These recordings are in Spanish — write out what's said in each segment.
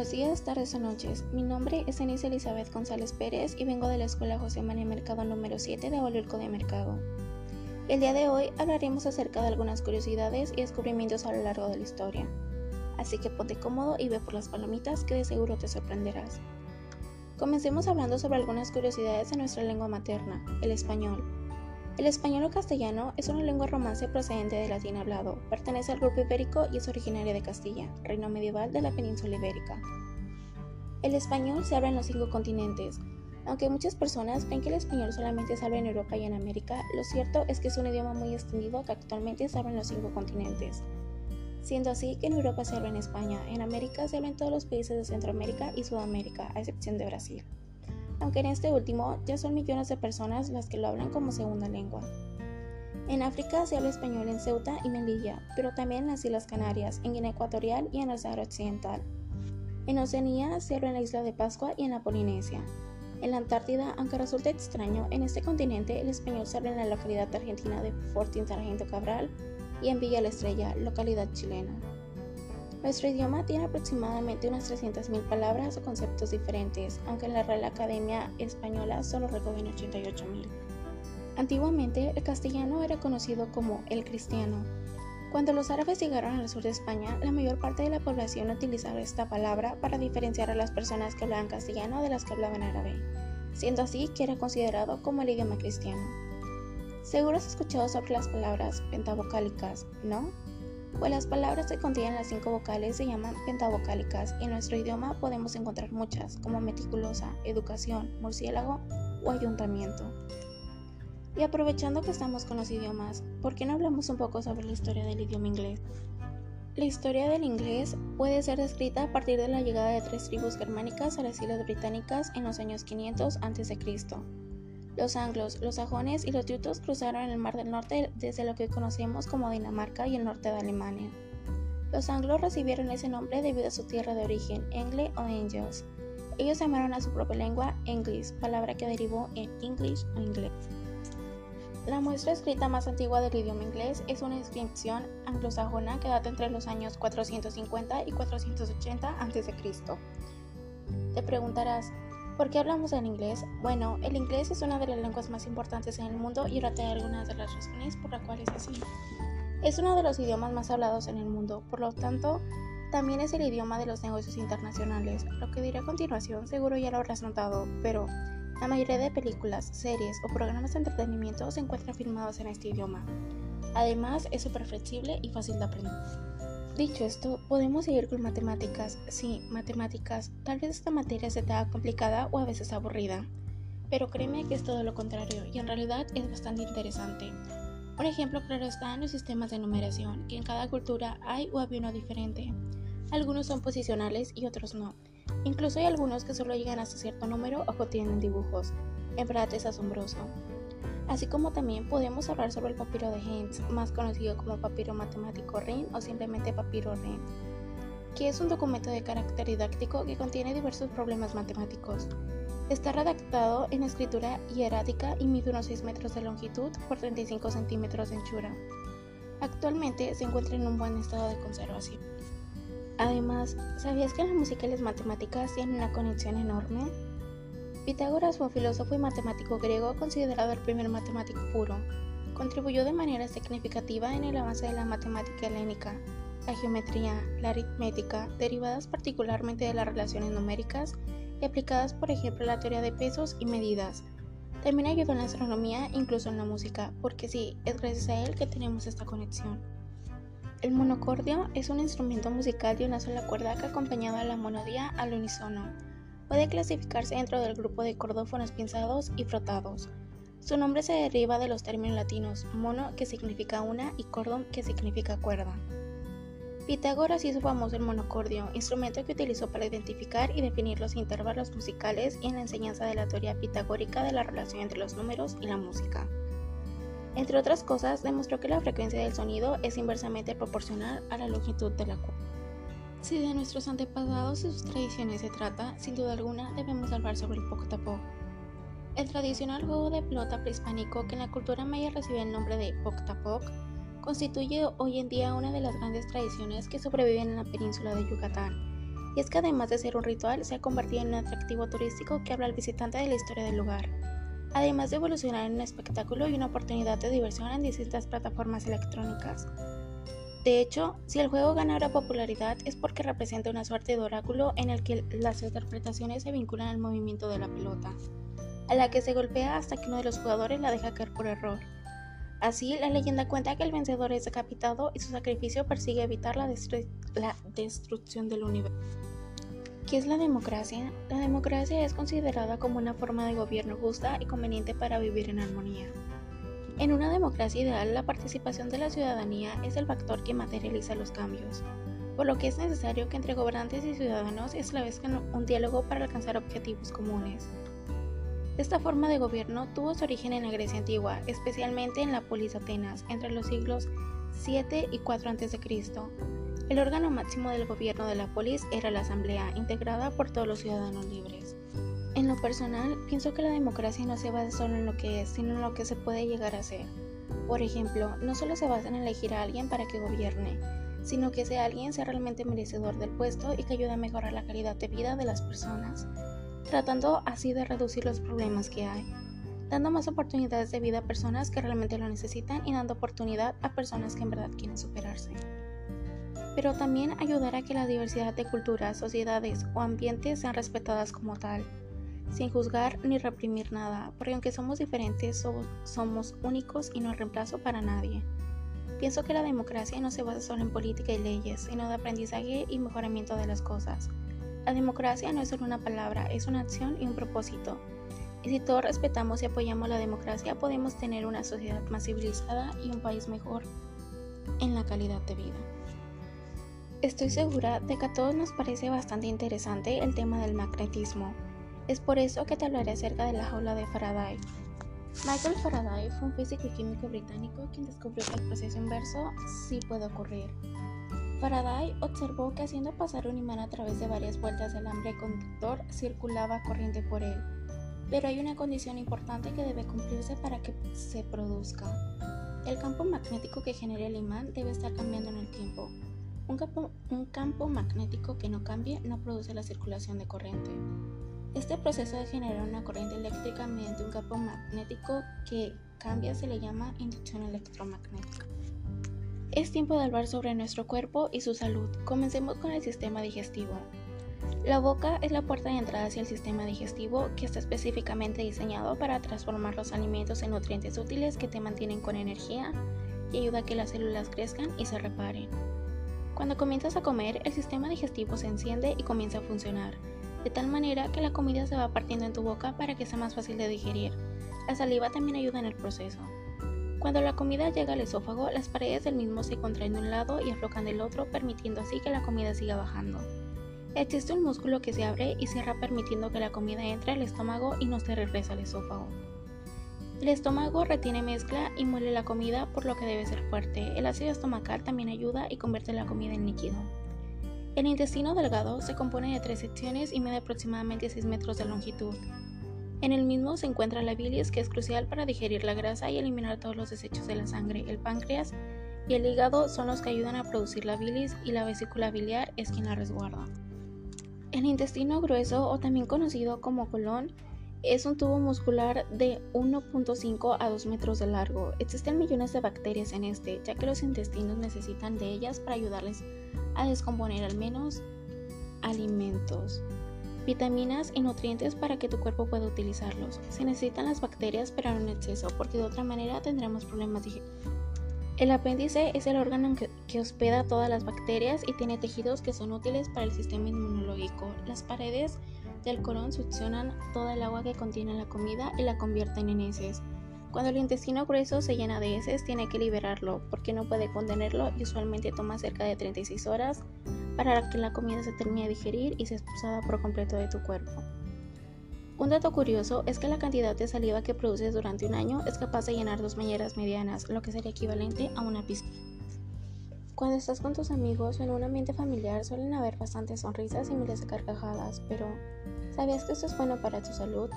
Buenos días, tardes o noches. Mi nombre es Denise Elizabeth González Pérez y vengo de la Escuela José María Mercado número 7 de Abolilco de Mercado. El día de hoy hablaremos acerca de algunas curiosidades y descubrimientos a lo largo de la historia. Así que ponte cómodo y ve por las palomitas que de seguro te sorprenderás. Comencemos hablando sobre algunas curiosidades de nuestra lengua materna, el español. El español o castellano es una lengua romance procedente del latín hablado, pertenece al grupo ibérico y es originaria de Castilla, reino medieval de la península ibérica. El español se habla en los cinco continentes. Aunque muchas personas creen que el español solamente se habla en Europa y en América, lo cierto es que es un idioma muy extendido que actualmente se habla en los cinco continentes. Siendo así que en Europa se habla en España, en América se habla en todos los países de Centroamérica y Sudamérica, a excepción de Brasil aunque en este último ya son millones de personas las que lo hablan como segunda lengua. En África se habla español en Ceuta y Melilla, pero también en las Islas Canarias, en Guinea Ecuatorial y en el Sahara Occidental. En Oceanía se habla en la isla de Pascua y en la Polinesia. En la Antártida, aunque resulte extraño, en este continente el español se habla en la localidad argentina de Fortín Sargento Cabral y en Villa La Estrella, localidad chilena. Nuestro idioma tiene aproximadamente unas 300.000 palabras o conceptos diferentes, aunque en la Real Academia Española solo recogen 88.000. Antiguamente, el castellano era conocido como el cristiano. Cuando los árabes llegaron al sur de España, la mayor parte de la población utilizaba esta palabra para diferenciar a las personas que hablaban castellano de las que hablaban árabe, siendo así que era considerado como el idioma cristiano. Seguro has escuchado sobre las palabras pentavocálicas, ¿no? Pues las palabras que contienen las cinco vocales se llaman pentavocálicas y en nuestro idioma podemos encontrar muchas, como meticulosa, educación, murciélago o ayuntamiento. Y aprovechando que estamos con los idiomas, ¿por qué no hablamos un poco sobre la historia del idioma inglés? La historia del inglés puede ser descrita a partir de la llegada de tres tribus germánicas a las Islas Británicas en los años 500 a.C. Los anglos, los sajones y los yutos cruzaron el Mar del Norte desde lo que conocemos como Dinamarca y el norte de Alemania. Los anglos recibieron ese nombre debido a su tierra de origen, Engle o Angels. Ellos llamaron a su propia lengua English, palabra que derivó en English o inglés. La muestra escrita más antigua del idioma inglés es una inscripción anglosajona que data entre los años 450 y 480 a.C. Te preguntarás, ¿Por qué hablamos en inglés? Bueno, el inglés es una de las lenguas más importantes en el mundo y ahora te daré algunas de las razones por las cuales es así. Es uno de los idiomas más hablados en el mundo, por lo tanto, también es el idioma de los negocios internacionales. Lo que diré a continuación seguro ya lo habrás notado, pero la mayoría de películas, series o programas de entretenimiento se encuentran filmados en este idioma. Además, es súper flexible y fácil de aprender. Dicho esto, podemos seguir con matemáticas. Sí, matemáticas. Tal vez esta materia se te complicada o a veces aburrida. Pero créeme que es todo lo contrario y en realidad es bastante interesante. Un ejemplo claro está en los sistemas de numeración, que en cada cultura hay o había uno diferente. Algunos son posicionales y otros no. Incluso hay algunos que solo llegan hasta cierto número o contienen dibujos. En verdad es asombroso así como también podemos hablar sobre el papiro de Hens, más conocido como papiro matemático RIN o simplemente papiro RIN, que es un documento de carácter didáctico que contiene diversos problemas matemáticos. Está redactado en escritura hierática y mide unos 6 metros de longitud por 35 centímetros de anchura. Actualmente se encuentra en un buen estado de conservación. Además, ¿sabías que la música y las matemáticas tienen una conexión enorme? Pitágoras fue un filósofo y matemático griego considerado el primer matemático puro. Contribuyó de manera significativa en el avance de la matemática helénica, la geometría, la aritmética, derivadas particularmente de las relaciones numéricas y aplicadas por ejemplo a la teoría de pesos y medidas. También ayudó en la astronomía, incluso en la música, porque sí, es gracias a él que tenemos esta conexión. El monocordio es un instrumento musical de una sola cuerda que acompañaba la monodía al unísono puede clasificarse dentro del grupo de cordófonos pinzados y frotados. Su nombre se deriva de los términos latinos mono, que significa una, y cordón, que significa cuerda. Pitágoras hizo famoso el monocordio, instrumento que utilizó para identificar y definir los intervalos musicales y en la enseñanza de la teoría pitagórica de la relación entre los números y la música. Entre otras cosas, demostró que la frecuencia del sonido es inversamente proporcional a la longitud de la cuerda. Si de nuestros antepasados y sus tradiciones se trata, sin duda alguna debemos hablar sobre el Poctapoc. El tradicional juego de pelota prehispánico que en la cultura maya recibe el nombre de Poctapoc constituye hoy en día una de las grandes tradiciones que sobreviven en la península de Yucatán. Y es que además de ser un ritual, se ha convertido en un atractivo turístico que habla al visitante de la historia del lugar, además de evolucionar en un espectáculo y una oportunidad de diversión en distintas plataformas electrónicas. De hecho, si el juego gana popularidad es porque representa una suerte de oráculo en el que las interpretaciones se vinculan al movimiento de la pelota, a la que se golpea hasta que uno de los jugadores la deja caer por error. Así, la leyenda cuenta que el vencedor es decapitado y su sacrificio persigue evitar la, la destrucción del universo. ¿Qué es la democracia? La democracia es considerada como una forma de gobierno justa y conveniente para vivir en armonía. En una democracia ideal, la participación de la ciudadanía es el factor que materializa los cambios, por lo que es necesario que entre gobernantes y ciudadanos establezcan un diálogo para alcanzar objetivos comunes. Esta forma de gobierno tuvo su origen en la Grecia antigua, especialmente en la polis Atenas, entre los siglos 7 y 4 a.C. El órgano máximo del gobierno de la polis era la asamblea, integrada por todos los ciudadanos libres. En lo personal, pienso que la democracia no se basa solo en lo que es, sino en lo que se puede llegar a ser. Por ejemplo, no solo se basa en elegir a alguien para que gobierne, sino que ese alguien sea realmente merecedor del puesto y que ayude a mejorar la calidad de vida de las personas, tratando así de reducir los problemas que hay, dando más oportunidades de vida a personas que realmente lo necesitan y dando oportunidad a personas que en verdad quieren superarse. Pero también ayudar a que la diversidad de culturas, sociedades o ambientes sean respetadas como tal sin juzgar ni reprimir nada, porque aunque somos diferentes, somos, únicos y no reemplazo para nadie. Pienso que la democracia no se basa solo en política y leyes, sino de aprendizaje y mejoramiento de las cosas. La democracia no es solo una palabra, es una acción y un propósito. Y si todos respetamos y apoyamos la democracia, podemos tener una sociedad más civilizada y un país mejor en la calidad de vida. Estoy segura de que a todos nos parece bastante interesante el tema del magnetismo, es por eso que te hablaré acerca de la jaula de Faraday. Michael Faraday fue un físico y químico británico quien descubrió que el proceso inverso sí puede ocurrir. Faraday observó que haciendo pasar un imán a través de varias vueltas del alambre conductor circulaba corriente por él, pero hay una condición importante que debe cumplirse para que se produzca. El campo magnético que genera el imán debe estar cambiando en el tiempo. Un campo, un campo magnético que no cambie no produce la circulación de corriente. Este proceso de generar una corriente eléctrica mediante un campo magnético que cambia se le llama inducción electromagnética. Es tiempo de hablar sobre nuestro cuerpo y su salud. Comencemos con el sistema digestivo. La boca es la puerta de entrada hacia el sistema digestivo que está específicamente diseñado para transformar los alimentos en nutrientes útiles que te mantienen con energía y ayuda a que las células crezcan y se reparen. Cuando comienzas a comer, el sistema digestivo se enciende y comienza a funcionar de tal manera que la comida se va partiendo en tu boca para que sea más fácil de digerir. La saliva también ayuda en el proceso. Cuando la comida llega al esófago, las paredes del mismo se contraen de un lado y aflojan del otro, permitiendo así que la comida siga bajando. Existe un músculo que se abre y cierra permitiendo que la comida entre al estómago y no se regresa al esófago. El estómago retiene mezcla y muele la comida por lo que debe ser fuerte. El ácido estomacal también ayuda y convierte la comida en líquido. El intestino delgado se compone de tres secciones y mide aproximadamente 6 metros de longitud. En el mismo se encuentra la bilis, que es crucial para digerir la grasa y eliminar todos los desechos de la sangre. El páncreas y el hígado son los que ayudan a producir la bilis y la vesícula biliar es quien la resguarda. El intestino grueso, o también conocido como colon, es un tubo muscular de 1.5 a 2 metros de largo. Existen millones de bacterias en este, ya que los intestinos necesitan de ellas para ayudarles a descomponer al menos alimentos, vitaminas y nutrientes para que tu cuerpo pueda utilizarlos. Se necesitan las bacterias pero no en exceso porque de otra manera tendremos problemas El apéndice es el órgano que, que, hospeda todas las bacterias y tiene tejidos que son útiles para el sistema inmunológico. Las paredes del colon succionan toda el agua que contiene la comida y la convierten en heces. Cuando el intestino grueso se llena de heces, tiene que liberarlo porque no puede contenerlo y usualmente toma cerca de 36 horas para que la comida se termine de digerir y sea expulsada por completo de tu cuerpo. Un dato curioso es que la cantidad de saliva que produces durante un año es capaz de llenar dos bañeras medianas, lo que sería equivalente a una piscina. Cuando estás con tus amigos o en un ambiente familiar suelen haber bastantes sonrisas y miles de carcajadas, pero ¿sabías que esto es bueno para tu salud?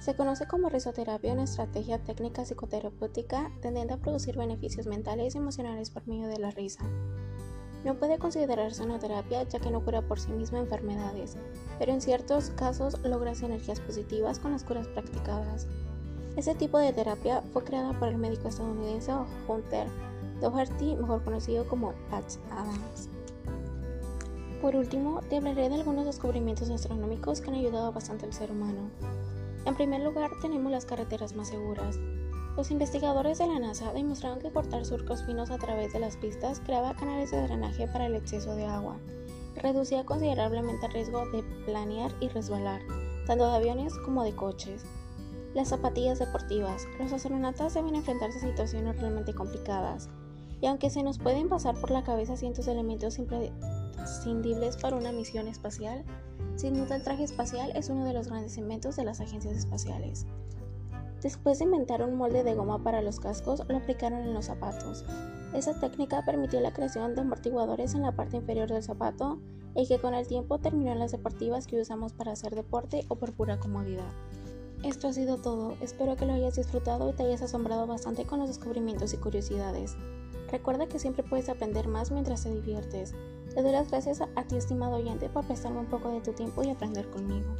Se conoce como risoterapia una estrategia técnica psicoterapéutica tendiente a producir beneficios mentales y emocionales por medio de la risa. No puede considerarse una terapia ya que no cura por sí misma enfermedades, pero en ciertos casos logra sinergias positivas con las curas practicadas. Este tipo de terapia fue creada por el médico estadounidense Hunter Doherty, mejor conocido como Patch Adams. Por último, te hablaré de algunos descubrimientos astronómicos que han ayudado bastante al ser humano. En primer lugar, tenemos las carreteras más seguras. Los investigadores de la NASA demostraron que cortar surcos finos a través de las pistas creaba canales de drenaje para el exceso de agua reducía considerablemente el riesgo de planear y resbalar, tanto de aviones como de coches. Las zapatillas deportivas. Los astronautas deben enfrentarse a situaciones realmente complicadas, y aunque se nos pueden pasar por la cabeza cientos de elementos imprescindibles para una misión espacial, sin duda el traje espacial es uno de los grandes inventos de las agencias espaciales. Después de inventar un molde de goma para los cascos, lo aplicaron en los zapatos. Esa técnica permitió la creación de amortiguadores en la parte inferior del zapato y que con el tiempo terminó en las deportivas que usamos para hacer deporte o por pura comodidad. Esto ha sido todo, espero que lo hayas disfrutado y te hayas asombrado bastante con los descubrimientos y curiosidades. Recuerda que siempre puedes aprender más mientras te diviertes. Te doy las gracias a ti estimado oyente por prestarme un poco de tu tiempo y aprender conmigo.